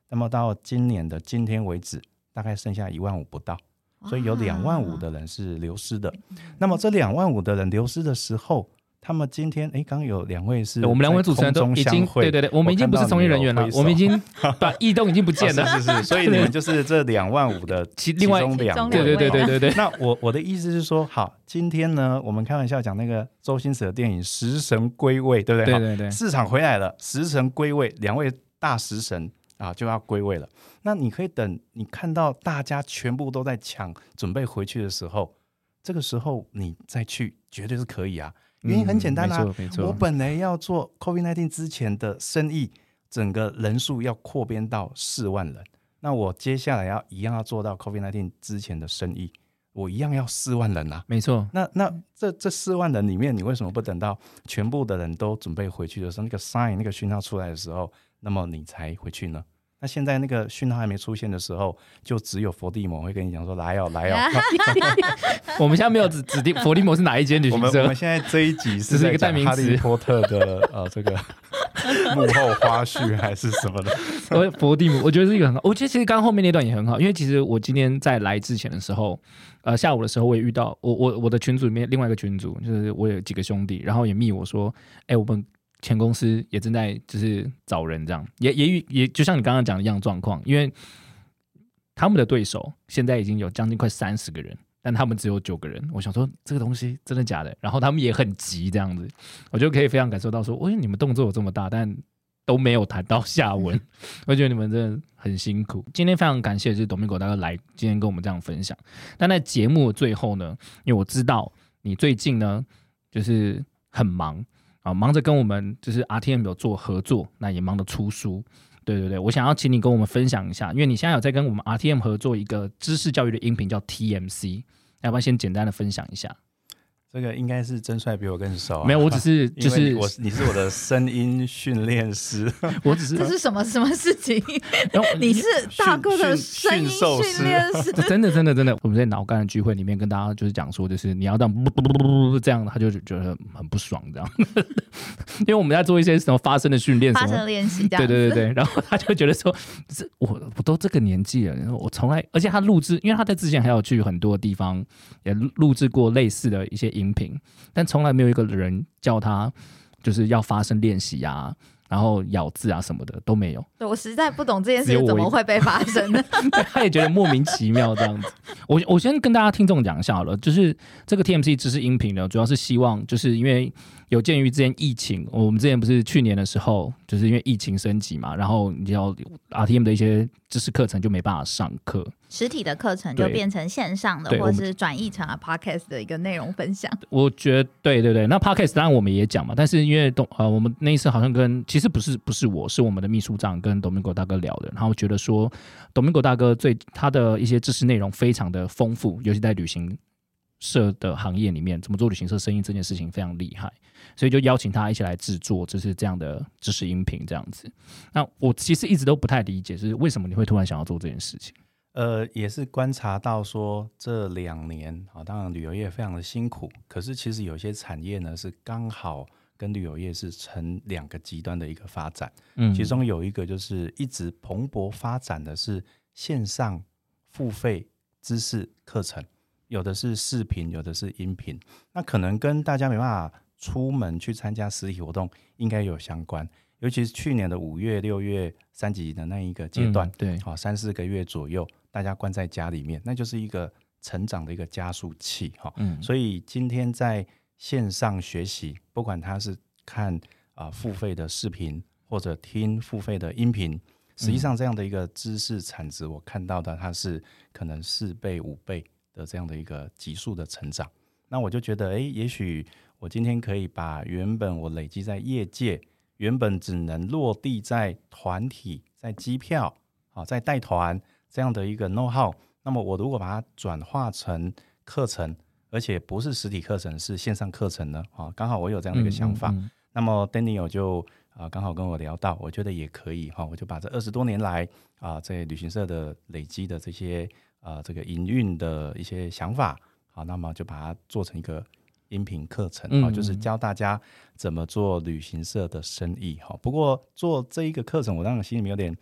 那么到今年的今天为止，大概剩下一万五不到。所以有两万五的人是流失的。那么这两万五的人流失的时候，他们今天哎，刚有两位是我们两位主持人都已经对对对，我们已经不是从业人员了，我们已经把异动已经不见了，是是是，所以你们就是这两万五的其另外两对对对对对对。那我我的意思是说，好，今天呢，我们开玩笑讲那个周星驰的电影《食神归位》，对不对？对对对，市场回来了，食神归位，两位大食神啊就要归位了。那你可以等你看到大家全部都在抢准备回去的时候，这个时候你再去，绝对是可以啊。原因很简单啊，我本来要做 COVID-19 之前的生意，整个人数要扩编到四万人，那我接下来要一样要做到 COVID-19 之前的生意，我一样要四万人啊，没错。那那这这四万人里面，你为什么不等到全部的人都准备回去的时候，那个 sign 那个讯号出来的时候，那么你才回去呢？那现在那个讯号还没出现的时候，就只有佛地魔会跟你讲说来哦来哦。我们现在没有指指定佛地魔是哪一间旅行社。我们现在这一集是一个代名词，哈利波特的呃这个幕后花絮 还是什么的？佛佛地魔，我觉得是一个很好。我觉得其实刚刚后面那段也很好，因为其实我今天在来之前的时候，呃下午的时候我也遇到我我我的群组里面另外一个群组，就是我有几个兄弟，然后也密我说，哎我们。前公司也正在就是找人，这样也也也就像你刚刚讲的一样状况，因为他们的对手现在已经有将近快三十个人，但他们只有九个人。我想说这个东西真的假的？然后他们也很急，这样子，我就可以非常感受到说，喂，你们动作有这么大，但都没有谈到下文。我觉得你们真的很辛苦。今天非常感谢就是董明国大哥来今天跟我们这样分享。但在节目最后呢，因为我知道你最近呢就是很忙。啊，忙着跟我们就是 RTM 有做合作，那也忙着出书。对对对，我想要请你跟我们分享一下，因为你现在有在跟我们 RTM 合作一个知识教育的音频，叫 TMC，要不要先简单的分享一下？这个应该是真帅比我更熟，没有，我只是 就是我，你是我的声音训练师，我只是这是什么什么事情？你是大哥的声音训练师，真的真的真的，我们在脑干的聚会里面跟大家就是讲说，就是你要这样不不不不这样，他就觉得很不爽这样，因为我们在做一些什么发声的训练，发声练习，对对对对，然后他就觉得说，这我我都这个年纪了，然后我从来，而且他录制，因为他在之前还有去很多地方也录制过类似的一些。音频，但从来没有一个人叫他就是要发声练习啊，然后咬字啊什么的都没有。对我实在不懂这件事情怎么会被发生呢？他也觉得莫名其妙这样子。我我先跟大家听众讲一下好了，就是这个 TMC 知识音频呢，主要是希望就是因为。有鉴于之前疫情，我们之前不是去年的时候，就是因为疫情升级嘛，然后你要 RTM 的一些知识课程就没办法上课，实体的课程就变成线上的，或者是转译成了 Podcast 的一个内容分享。我觉得对对对，那 Podcast 当然我们也讲嘛，但是因为董呃，我们那一次好像跟其实不是不是我是我们的秘书长跟董明国大哥聊的，然后觉得说董明国大哥最他的一些知识内容非常的丰富，尤其在旅行社的行业里面，怎么做旅行社生意这件事情非常厉害。所以就邀请他一起来制作，就是这样的知识音频这样子。那我其实一直都不太理解，就是为什么你会突然想要做这件事情？呃，也是观察到说这两年啊，当然旅游业非常的辛苦，可是其实有些产业呢是刚好跟旅游业是成两个极端的一个发展。嗯，其中有一个就是一直蓬勃发展的是线上付费知识课程，有的是视频，有的是音频。那可能跟大家没办法。出门去参加实体活动应该有相关，尤其是去年的五月、六月三级的那一个阶段，对，好三四个月左右，大家关在家里面，那就是一个成长的一个加速器，哈，嗯，所以今天在线上学习，不管他是看啊付费的视频或者听付费的音频，实际上这样的一个知识产值，我看到的它是可能四倍、五倍的这样的一个急速的成长，那我就觉得，哎，也许。我今天可以把原本我累积在业界，原本只能落地在团体、在机票、啊，在带团这样的一个 know how，那么我如果把它转化成课程，而且不是实体课程，是线上课程呢？啊，刚好我有这样的一个想法，那么 Daniel 就啊刚好跟我聊到，我觉得也可以哈，我就把这二十多年来啊在旅行社的累积的这些啊这个营运的一些想法，好，那么就把它做成一个。音频课程啊，就是教大家怎么做旅行社的生意哈。不过做这一个课程，我当然心里面有点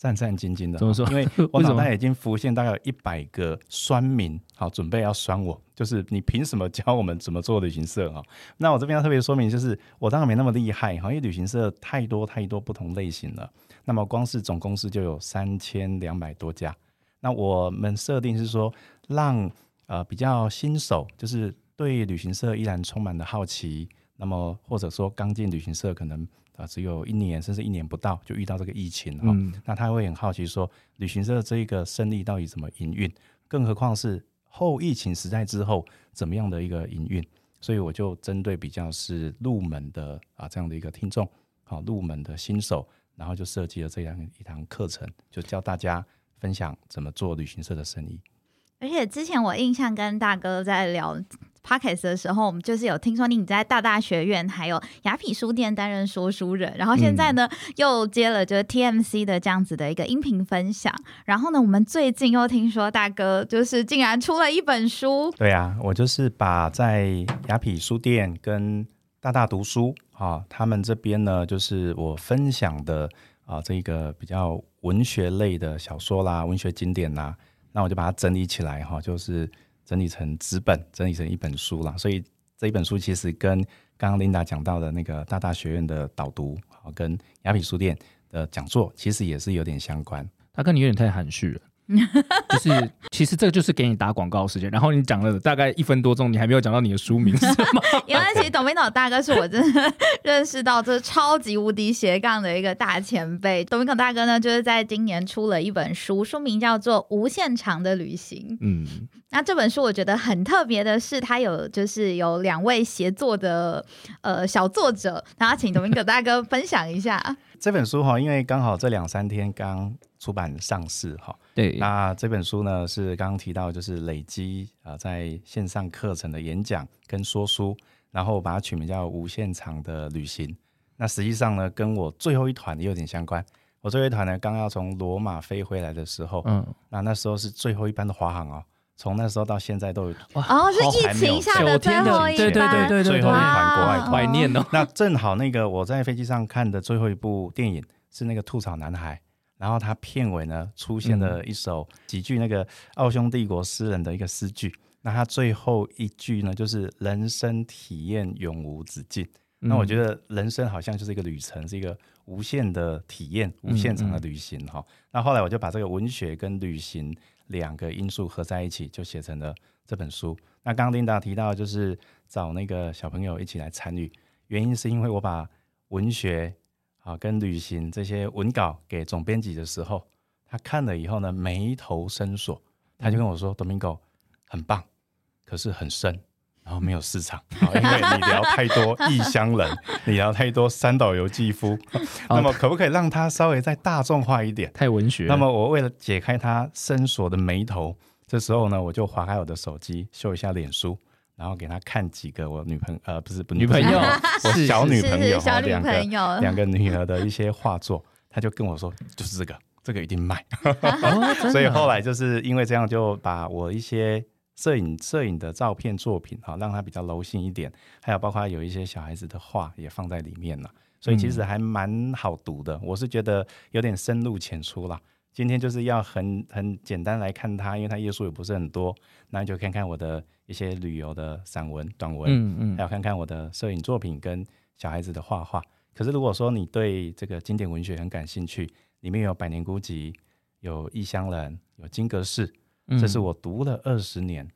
战战兢兢的。怎么说因为我脑袋已经浮现大概有一百个酸民，好，准备要酸我，就是你凭什么教我们怎么做旅行社哈？那我这边要特别说明，就是我当然没那么厉害哈，因为旅行社太多太多不同类型了。那么光是总公司就有三千两百多家。那我们设定是说，让呃比较新手，就是对旅行社依然充满了好奇，那么或者说刚进旅行社可能啊只有一年甚至一年不到就遇到这个疫情哈，嗯。那他会很好奇说旅行社这一个生意到底怎么营运，更何况是后疫情时代之后怎么样的一个营运，所以我就针对比较是入门的啊这样的一个听众，好入门的新手，然后就设计了这样一堂课程，就教大家分享怎么做旅行社的生意。而且之前我印象跟大哥在聊 podcast 的时候，我们就是有听说你在大大学院还有雅痞书店担任说书人，然后现在呢、又接了就是 TMC 的这样子的一个音频分享。然后呢，我们最近又听说大哥就是竟然出了一本书，对啊，我就是把在雅痞书店跟大大读书啊，他们这边呢，就是我分享的啊，这个比较文学类的小说啦、文学经典啦，那我就把它整理起来哈，就是整理成纸本，整理成一本书啦。所以这一本书其实跟刚刚 Linda 讲到的那个大大学院的导读，跟雅痞书店的讲座，其实也是有点相关。他跟你有点太含蓄了。就是其实这个就是给你打广告时间，然后你讲了大概一分多钟，你还没有讲到你的书名是吗？原来其实董明岛大哥是我真的认识到这超级无敌斜杠的一个大前辈。董明岛大哥呢，就是在今年出了一本书，书名叫做《无限长的旅行》。嗯，那这本书我觉得很特别的是，它有就是有两位协作的呃小作者，然后请董明可大哥分享一下。这本书哈，因为刚好这两三天刚出版上市哈，对，那这本书呢是刚刚提到，就是累积啊、呃在线上课程的演讲跟说书，然后把它取名叫“无限长的旅行”。那实际上呢，跟我最后一团也有点相关。我最后一团呢，刚要从罗马飞回来的时候，嗯，那那时候是最后一班的华航哦，从那时候到现在都有哦，是疫情下的最后一班，对对对对对最后一团国外怀念哦。那正好那个我在飞机上看的最后一部电影是那个《吐槽男孩》，然后它片尾呢出现了一首几句那个奥匈帝国诗人的一个诗句，那它最后一句呢就是“人生体验永无止境”。那我觉得人生好像就是一个旅程，是一个无限的体验、无限长的旅行哈。那后来我就把这个文学跟旅行两个因素合在一起，就写成了这本书。那刚刚琳达提到，就是找那个小朋友一起来参与，原因是因为我把文学啊跟旅行这些文稿给总编辑的时候，他看了以后呢，眉头深锁，他就跟我说：“Domingo 很棒，可是很深。”然后没有市场，好因为你聊太多异乡人，你聊太多三岛由纪夫，那么可不可以让他稍微再大众化一点？太文学。那么我为了解开他深锁的眉头，这时候呢，我就划开我的手机，秀一下脸书，然后给他看几个我女朋呃不是女朋友 我是小女朋友小女哈两个朋友，两个女儿的一些画作，他就跟我说就是这个，这个一定卖。所以后来就是因为这样，就把我一些摄影摄影的照片作品哈，让它比较柔性一点，还有包括有一些小孩子的画也放在里面了，所以其实还蛮好读的。我是觉得有点深入浅出啦。今天就是要很很简单来看它，因为它页数也不是很多，那你就看看我的一些旅游的散文、短文，嗯嗯。还有看看我的摄影作品跟小孩子的画画。可是如果说你对这个经典文学很感兴趣，里面有《百年孤寂》，有《异乡人》，有《金阁寺》，嗯。这是我读了二十年，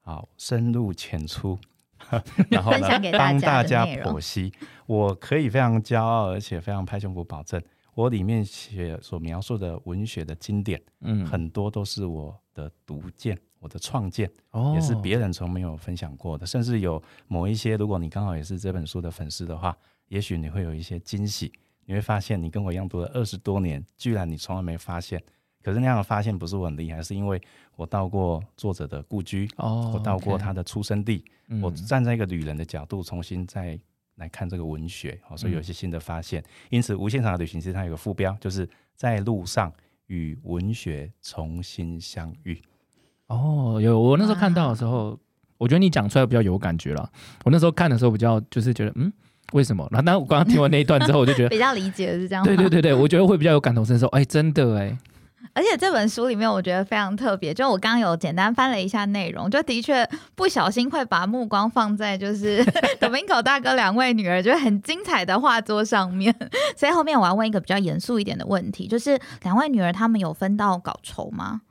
好深入浅出，然后呢帮大家剖析。我可以非常骄傲，而且非常拍胸脯保证，我里面写所描述的文学的经典，嗯。很多都是我的独见，我的创建。哦也是别人从没有分享过的，甚至有某一些，如果你刚好也是这本书的粉丝的话，也许你会有一些惊喜，你会发现你跟我一样读了二十多年，居然你从来没发现。可是那样的发现不是我很厉害，是因为我到过作者的故居，哦，我到过他的出生地，嗯我站在一个旅人的角度重新再来看这个文学，好，所以有一些新的发现。因此，无限长的旅行其实它有个副标，就是在路上与文学重新相遇。哦，有我那时候看到的时候，我觉得你讲出来比较有感觉了。我那时候看的时候比较就是觉得，嗯，为什么？然后那我刚刚听完那一段之后，我就觉得，比较理解是这样。对对对对，我觉得会比较有感同身受。哎，真的哎。而且这本书里面，我觉得非常特别。就我刚刚有简单翻了一下内容，就的确不小心会把目光放在就是 Domingo 大哥两位女儿，就很精彩的画作上面。所以后面我要问一个比较严肃一点的问题，就是两位女儿她们有分到稿酬吗？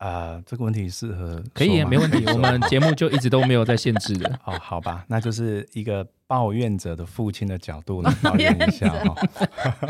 啊，这个问题适合可以，没问题。我们节目就一直都没有在限制的。哦，好吧，那就是一个抱怨者的父亲的角度来抱怨一下哈。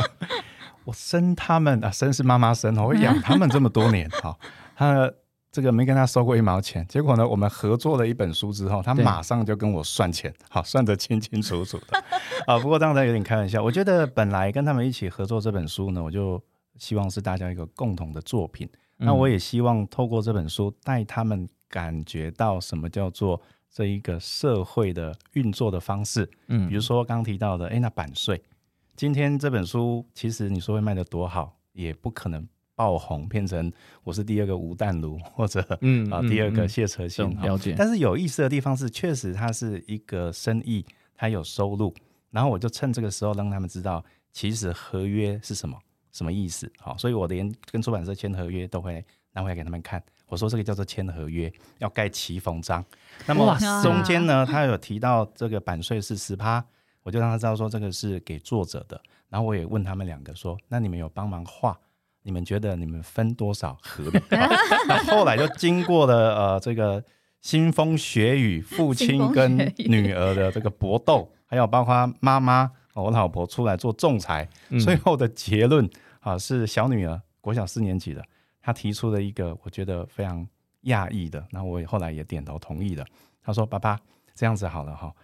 我生他们啊，生是妈妈生，我养他们这么多年，好，他这个没跟他收过一毛钱，结果呢，我们合作了一本书之后，他马上就跟我算钱，好，算得清清楚楚的，啊，不过当然有点开玩笑，我觉得本来跟他们一起合作这本书呢，我就希望是大家一个共同的作品，那我也希望透过这本书带他们感觉到什么叫做这一个社会的运作的方式，嗯，比如说刚提到的，哎，那版税。今天这本书其实你说会卖得多好，也不可能爆红，变成我是第二个吴淡如或者嗯啊第二个谢哲信。了解。但是有意思的地方是，确实它是一个生意，它有收入。然后我就趁这个时候让他们知道，其实合约是什么，什么意思。好，所以我连跟出版社签合约都会拿回来给他们看。我说这个叫做签合约，要盖齐缝章。那么中间呢，他有提到这个版税是十趴。我就让他知道说这个是给作者的，然后我也问他们两个说，那你们有帮忙画，你们觉得你们分多少合理？后来就经过了呃这个腥风血雨，父亲跟女儿的这个搏斗，还有包括妈妈我老婆出来做仲裁，最后的结论啊是小女儿国小四年级的，她提出了一个我觉得非常讶异的，那我后来也点头同意的。她说：“爸爸这样子好了哈，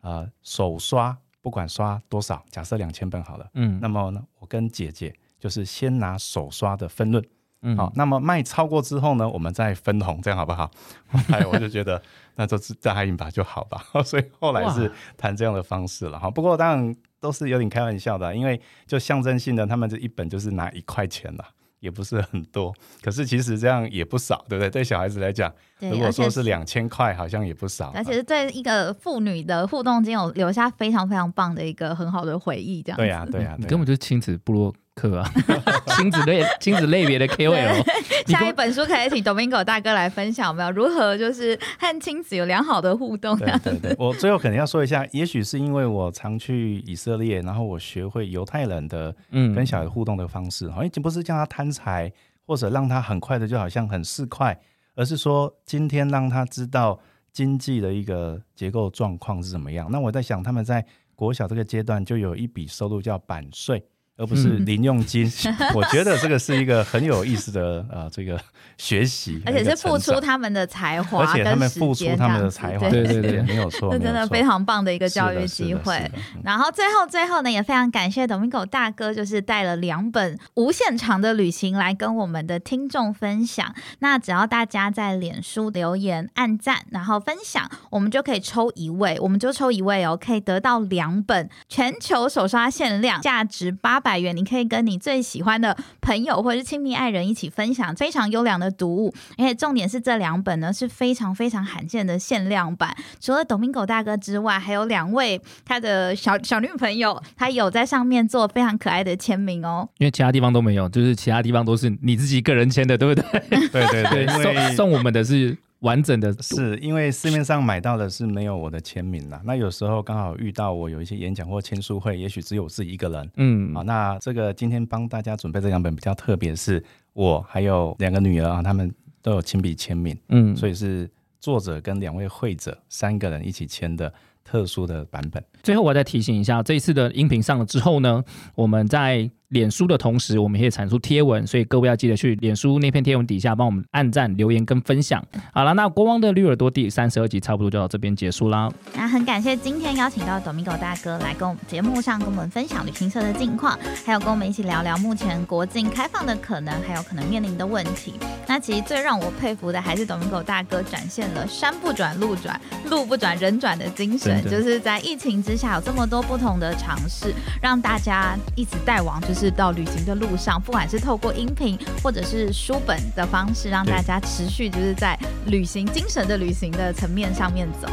呃手刷。”不管刷多少，假设两千本好了，嗯，那么呢，我跟姐姐就是先拿手刷的分论，嗯，好，那么卖超过之后呢，我们再分红，这样好不好？哎，我就觉得那就是答应吧，就好吧，所以后来是谈这样的方式了哈。不过当然都是有点开玩笑的，因为就象征性的，他们这一本就是拿一块钱了。也不是很多，可是其实这样也不少，对不对？对小孩子来讲，如果说是两千块，好像也不少。而且是在一个父女的互动间，有留下非常非常棒的一个很好的回忆，这样。对呀，对呀，根本就是亲子部落。课啊，亲子类亲子类别的 KOL，下一本书可以请 Domingo 大哥来分享，没有如何就是和亲子有良好的互动。对对对，我最后可能要说一下，也许是因为我常去以色列，然后我学会犹太人的嗯跟小孩互动的方式，好像不是叫他贪财，或者让他很快的就好像很市侩，而是说今天让他知道经济的一个结构状况是怎么样。那我在想，他们在国小这个阶段就有一笔收入叫版税。而不是零用金，我觉得这个是一个很有意思的呃 这个学习，而且是付出他们的才华，而且他们付出他们的才华，对对对，没有错，这真的非常棒的一个教育机会。然后最后最后呢，也非常感谢 Domingo 大哥，就是带了两本无限长的旅行来跟我们的听众分享。那只要大家在脸书留言、按赞，然后分享，我们就可以抽一位，我们就抽一位哦，可以得到两本全球首刷限量，价值八。百元，你可以跟你最喜欢的朋友或者是亲密爱人一起分享非常优良的读物，而且重点是这两本呢是非常非常罕见的限量版。除了董明狗大哥之外，还有两位他的小小女朋友，他有在上面做非常可爱的签名哦。因为其他地方都没有，就是其他地方都是你自己个人签的，对不对？对 对对，送送我们的是。完整的是因为市面上买到的是没有我的签名啦。那有时候刚好遇到我有一些演讲或签书会，也许只有我自己一个人。嗯，好，那这个今天帮大家准备这两本比较特别，是我还有两个女儿啊，他们都有亲笔签名。嗯，所以是作者跟两位会者三个人一起签的。特殊的版本。最后，我再提醒一下，这一次的音频上了之后呢，我们在脸书的同时，我们也产出贴文，所以各位要记得去脸书那篇贴文底下帮我们按赞、留言跟分享。好了，那国王的绿耳朵第三十二集差不多就到这边结束啦。那很感谢今天邀请到 Domingo 大哥来跟我们节目上跟我们分享旅行社的近况，还有跟我们一起聊聊目前国境开放的可能，还有可能面临的问题。那其实最让我佩服的还是 Domingo 大哥展现了山不转路转、路不转人转的精神。就是在疫情之下，有这么多不同的尝试，让大家一直带往就是到旅行的路上，不管是透过音频或者是书本的方式，让大家持续就是在旅行精神的旅行的层面上面走。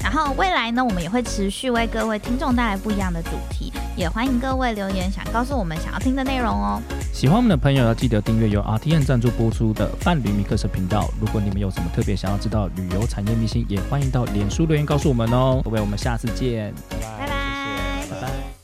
然后未来呢，我们也会持续为各位听众带来不一样的主题，也欢迎各位留言，想告诉我们想要听的内容哦。喜欢我们的朋友要记得订阅由 RTN 赞助播出的伴侣米克社频道。如果你们有什么特别想要知道旅游产业秘辛，也欢迎到脸书留言告诉我们哦。各位，我们下次见，拜拜，谢谢拜拜。